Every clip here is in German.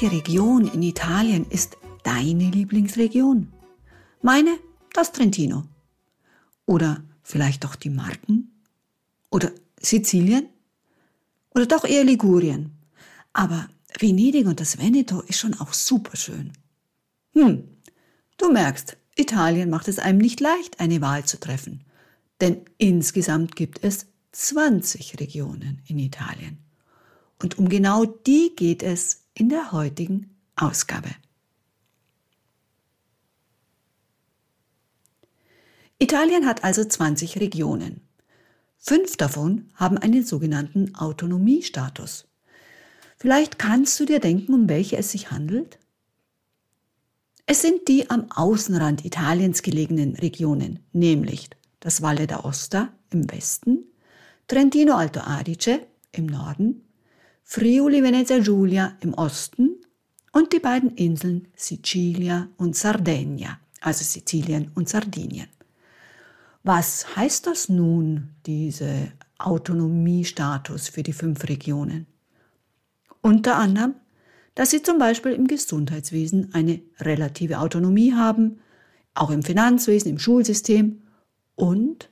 Welche Region in Italien ist deine Lieblingsregion? Meine, das Trentino. Oder vielleicht doch die Marken? Oder Sizilien? Oder doch eher Ligurien? Aber Venedig und das Veneto ist schon auch super schön. Hm, du merkst, Italien macht es einem nicht leicht, eine Wahl zu treffen. Denn insgesamt gibt es 20 Regionen in Italien. Und um genau die geht es in der heutigen Ausgabe. Italien hat also 20 Regionen. Fünf davon haben einen sogenannten Autonomiestatus. Vielleicht kannst du dir denken, um welche es sich handelt? Es sind die am Außenrand Italiens gelegenen Regionen, nämlich das Valle d'Aosta im Westen, Trentino Alto Adige im Norden, Friuli Venezia Giulia im Osten und die beiden Inseln Sicilia und Sardegna, also Sizilien und Sardinien. Was heißt das nun, diese Autonomiestatus für die fünf Regionen? Unter anderem, dass sie zum Beispiel im Gesundheitswesen eine relative Autonomie haben, auch im Finanzwesen, im Schulsystem und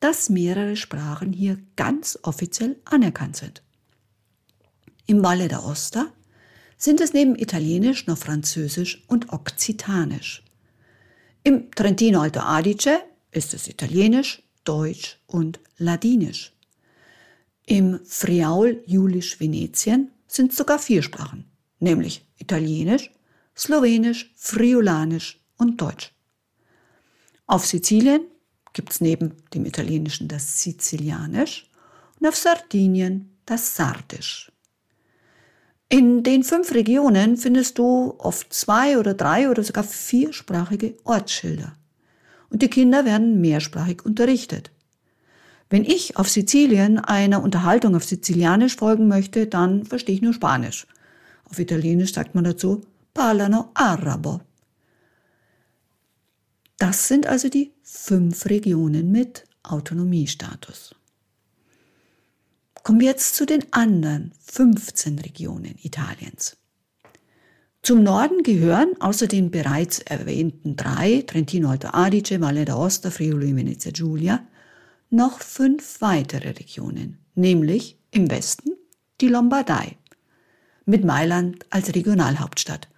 dass mehrere Sprachen hier ganz offiziell anerkannt sind. Im Valle d'Aosta sind es neben Italienisch noch Französisch und Okzitanisch. Im Trentino Alto Adige ist es Italienisch, Deutsch und Ladinisch. Im Friaul Julisch Venetien sind sogar vier Sprachen, nämlich Italienisch, Slowenisch, Friulanisch und Deutsch. Auf Sizilien gibt es neben dem Italienischen das Sizilianisch und auf Sardinien das Sardisch. In den fünf Regionen findest du oft zwei oder drei oder sogar viersprachige Ortsschilder. Und die Kinder werden mehrsprachig unterrichtet. Wenn ich auf Sizilien einer Unterhaltung auf Sizilianisch folgen möchte, dann verstehe ich nur Spanisch. Auf Italienisch sagt man dazu Parlano Arabo. Das sind also die fünf Regionen mit Autonomiestatus. Kommen wir jetzt zu den anderen 15 Regionen Italiens. Zum Norden gehören außer den bereits erwähnten drei, Trentino Alto Adige, Valle d'Aosta, Friuli Venezia Giulia, noch fünf weitere Regionen, nämlich im Westen die Lombardei, mit Mailand als Regionalhauptstadt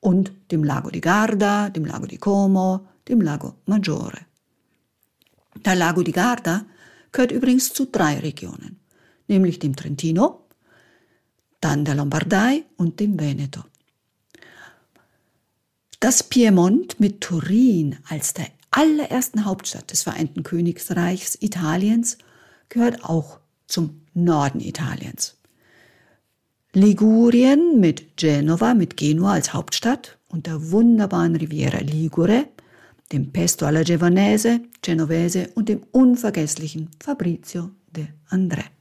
und dem Lago di Garda, dem Lago di Como, dem Lago Maggiore. Der Lago di Garda gehört übrigens zu drei Regionen nämlich dem Trentino, dann der Lombardei und dem Veneto. Das Piemont mit Turin als der allerersten Hauptstadt des Vereinten Königreichs Italiens gehört auch zum Norden Italiens. Ligurien mit Genova, mit Genua als Hauptstadt und der wunderbaren Riviera Ligure, dem Pesto alla Genovese, Genovese und dem unvergesslichen Fabrizio de André.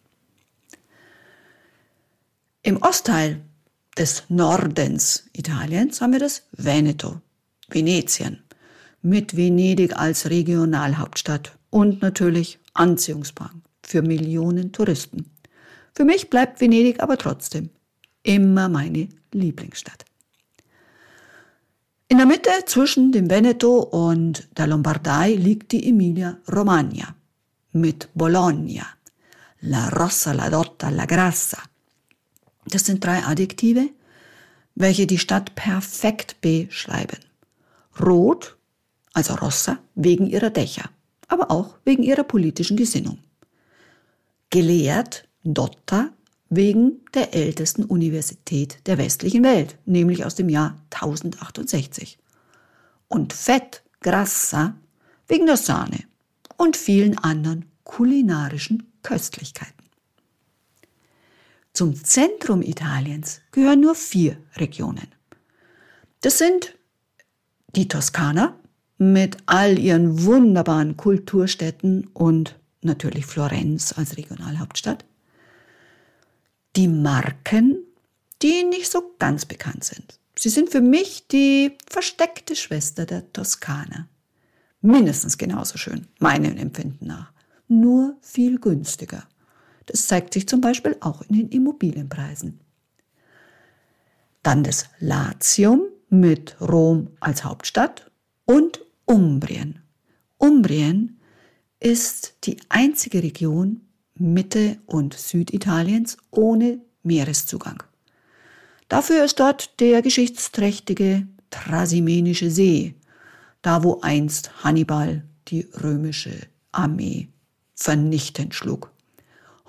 Im Ostteil des Nordens Italiens haben wir das Veneto, Venetien, mit Venedig als Regionalhauptstadt und natürlich Anziehungsbank für Millionen Touristen. Für mich bleibt Venedig aber trotzdem immer meine Lieblingsstadt. In der Mitte zwischen dem Veneto und der Lombardei liegt die Emilia-Romagna mit Bologna, La Rossa, La Dotta, La Grassa – das sind drei Adjektive, welche die Stadt perfekt beschreiben. Rot, also Rossa, wegen ihrer Dächer, aber auch wegen ihrer politischen Gesinnung. Gelehrt, Dotta, wegen der ältesten Universität der westlichen Welt, nämlich aus dem Jahr 1068. Und Fett, Grassa, wegen der Sahne und vielen anderen kulinarischen Köstlichkeiten. Zum Zentrum Italiens gehören nur vier Regionen. Das sind die Toskana mit all ihren wunderbaren Kulturstädten und natürlich Florenz als Regionalhauptstadt, die Marken, die nicht so ganz bekannt sind. Sie sind für mich die versteckte Schwester der Toskana. Mindestens genauso schön, meinem Empfinden nach, nur viel günstiger. Das zeigt sich zum Beispiel auch in den Immobilienpreisen. Dann das Latium mit Rom als Hauptstadt und Umbrien. Umbrien ist die einzige Region Mitte- und Süditaliens ohne Meereszugang. Dafür ist dort der geschichtsträchtige Trasimenische See, da wo einst Hannibal die römische Armee vernichtend schlug.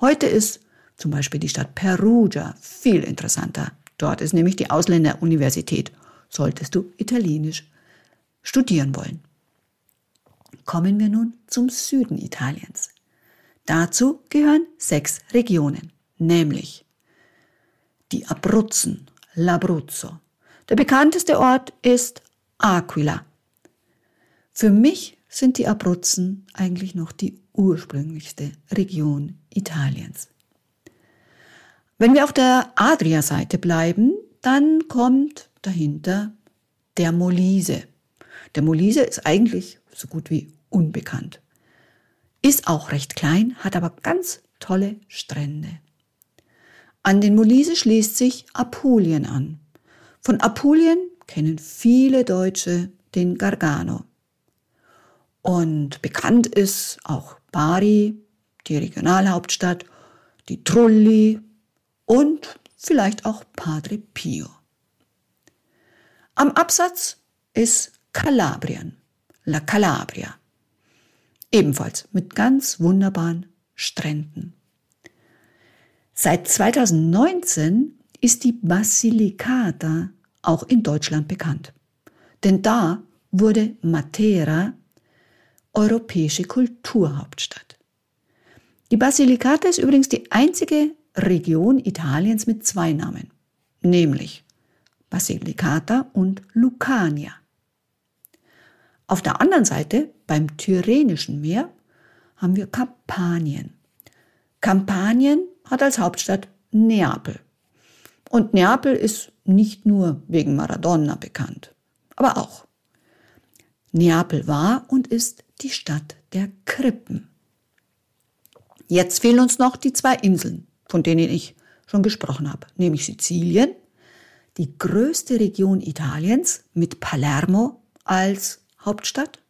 Heute ist zum Beispiel die Stadt Perugia viel interessanter. Dort ist nämlich die Ausländeruniversität, solltest du Italienisch studieren wollen. Kommen wir nun zum Süden Italiens. Dazu gehören sechs Regionen, nämlich die Abruzzen, l'Abruzzo. Der bekannteste Ort ist Aquila. Für mich sind die Abruzzen eigentlich noch die ursprünglichste Region Italiens. Wenn wir auf der Adria-Seite bleiben, dann kommt dahinter der Molise. Der Molise ist eigentlich so gut wie unbekannt. Ist auch recht klein, hat aber ganz tolle Strände. An den Molise schließt sich Apulien an. Von Apulien kennen viele Deutsche den Gargano. Und bekannt ist auch Bari, die Regionalhauptstadt, die Trulli und vielleicht auch Padre Pio. Am Absatz ist Kalabrien, La Calabria. Ebenfalls mit ganz wunderbaren Stränden. Seit 2019 ist die Basilicata auch in Deutschland bekannt. Denn da wurde Matera europäische Kulturhauptstadt. Die Basilicata ist übrigens die einzige Region Italiens mit zwei Namen, nämlich Basilicata und Lucania. Auf der anderen Seite, beim Tyrrhenischen Meer, haben wir Kampanien. Kampanien hat als Hauptstadt Neapel. Und Neapel ist nicht nur wegen Maradona bekannt, aber auch. Neapel war und ist die Stadt der Krippen. Jetzt fehlen uns noch die zwei Inseln, von denen ich schon gesprochen habe, nämlich Sizilien, die größte Region Italiens mit Palermo als Hauptstadt.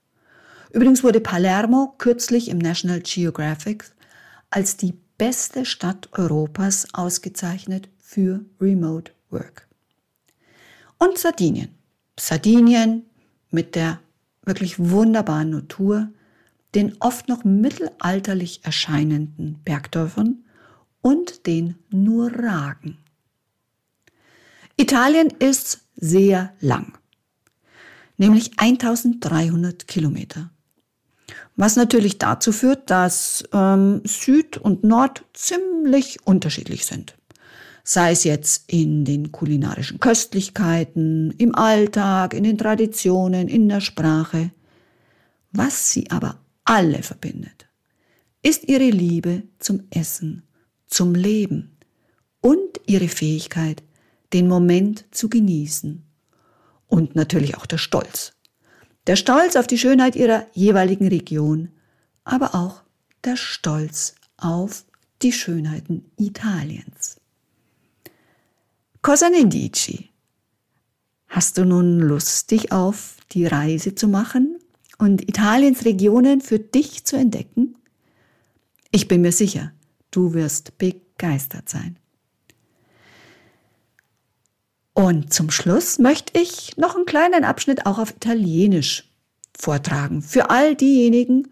Übrigens wurde Palermo kürzlich im National Geographic als die beste Stadt Europas ausgezeichnet für Remote Work. Und Sardinien. Sardinien mit der wirklich wunderbaren Natur, den oft noch mittelalterlich erscheinenden Bergdörfern und den Nuragen. Italien ist sehr lang nämlich 1300 Kilometer. Was natürlich dazu führt, dass ähm, Süd und Nord ziemlich unterschiedlich sind. Sei es jetzt in den kulinarischen Köstlichkeiten, im Alltag, in den Traditionen, in der Sprache. Was sie aber alle verbindet, ist ihre Liebe zum Essen, zum Leben und ihre Fähigkeit, den Moment zu genießen und natürlich auch der Stolz. Der Stolz auf die Schönheit ihrer jeweiligen Region, aber auch der Stolz auf die Schönheiten Italiens. Cosa ne dici? Hast du nun Lust, dich auf die Reise zu machen und Italiens Regionen für dich zu entdecken? Ich bin mir sicher, du wirst begeistert sein. Und zum Schluss möchte ich noch einen kleinen Abschnitt auch auf Italienisch vortragen. Für all diejenigen,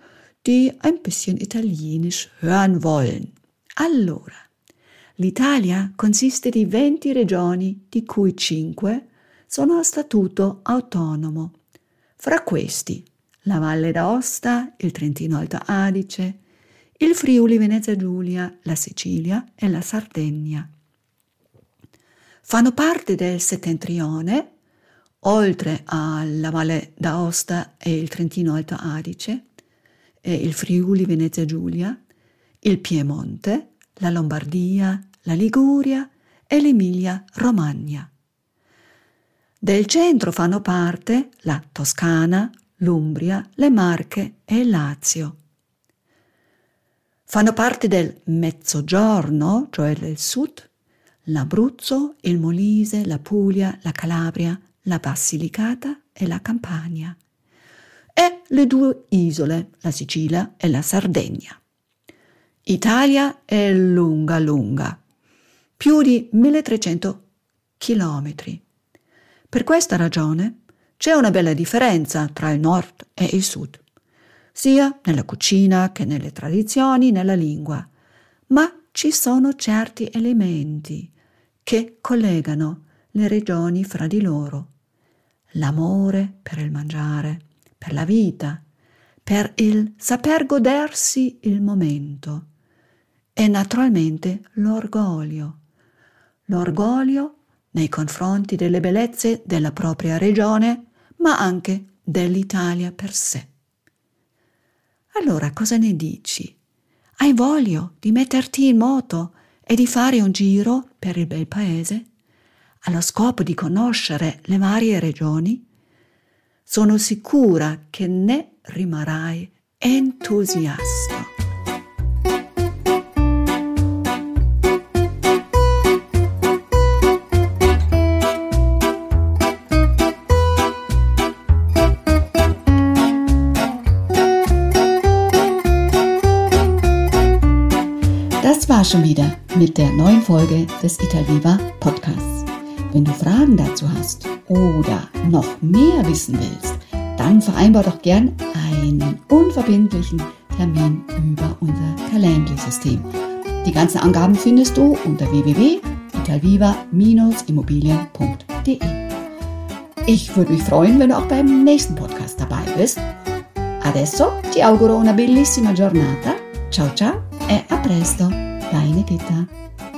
die ein bisschen Italienisch hören wollen. Allora, l'Italia consiste di 20 regioni, di cui 5 sono a statuto autonomo. Fra questi, la Valle d'Aosta, il Trentino Alto Adige, il Friuli Venezia Giulia, la Sicilia e la Sardegna. Fanno parte del settentrione, oltre alla Valle d'Aosta e il Trentino Alto Adige, il Friuli Venezia Giulia, il Piemonte, la Lombardia, la Liguria e l'Emilia Romagna. Del centro fanno parte la Toscana, l'Umbria, le Marche e il Lazio. Fanno parte del Mezzogiorno, cioè del sud, l'Abruzzo, il Molise, la Puglia, la Calabria, la Basilicata e la Campania. E le due isole, la Sicilia e la Sardegna. Italia è lunga lunga, più di 1300 chilometri. Per questa ragione c'è una bella differenza tra il nord e il sud, sia nella cucina che nelle tradizioni, nella lingua, ma ci sono certi elementi che collegano le regioni fra di loro. L'amore per il mangiare, per la vita, per il saper godersi il momento e naturalmente l'orgoglio. L'orgoglio nei confronti delle bellezze della propria regione, ma anche dell'Italia per sé. Allora cosa ne dici? Hai voglia di metterti in moto e di fare un giro per il bel paese, allo scopo di conoscere le varie regioni? Sono sicura che ne rimarrai entusiasta. Schon wieder mit der neuen Folge des Italviva Podcasts. Wenn du Fragen dazu hast oder noch mehr wissen willst, dann vereinbar doch gern einen unverbindlichen Termin über unser Calendly-System. Die ganzen Angaben findest du unter www.italviva-immobilien.de. Ich würde mich freuen, wenn du auch beim nächsten Podcast dabei bist. Adesso ti auguro una bellissima giornata. Ciao ciao e a presto, da Inechita.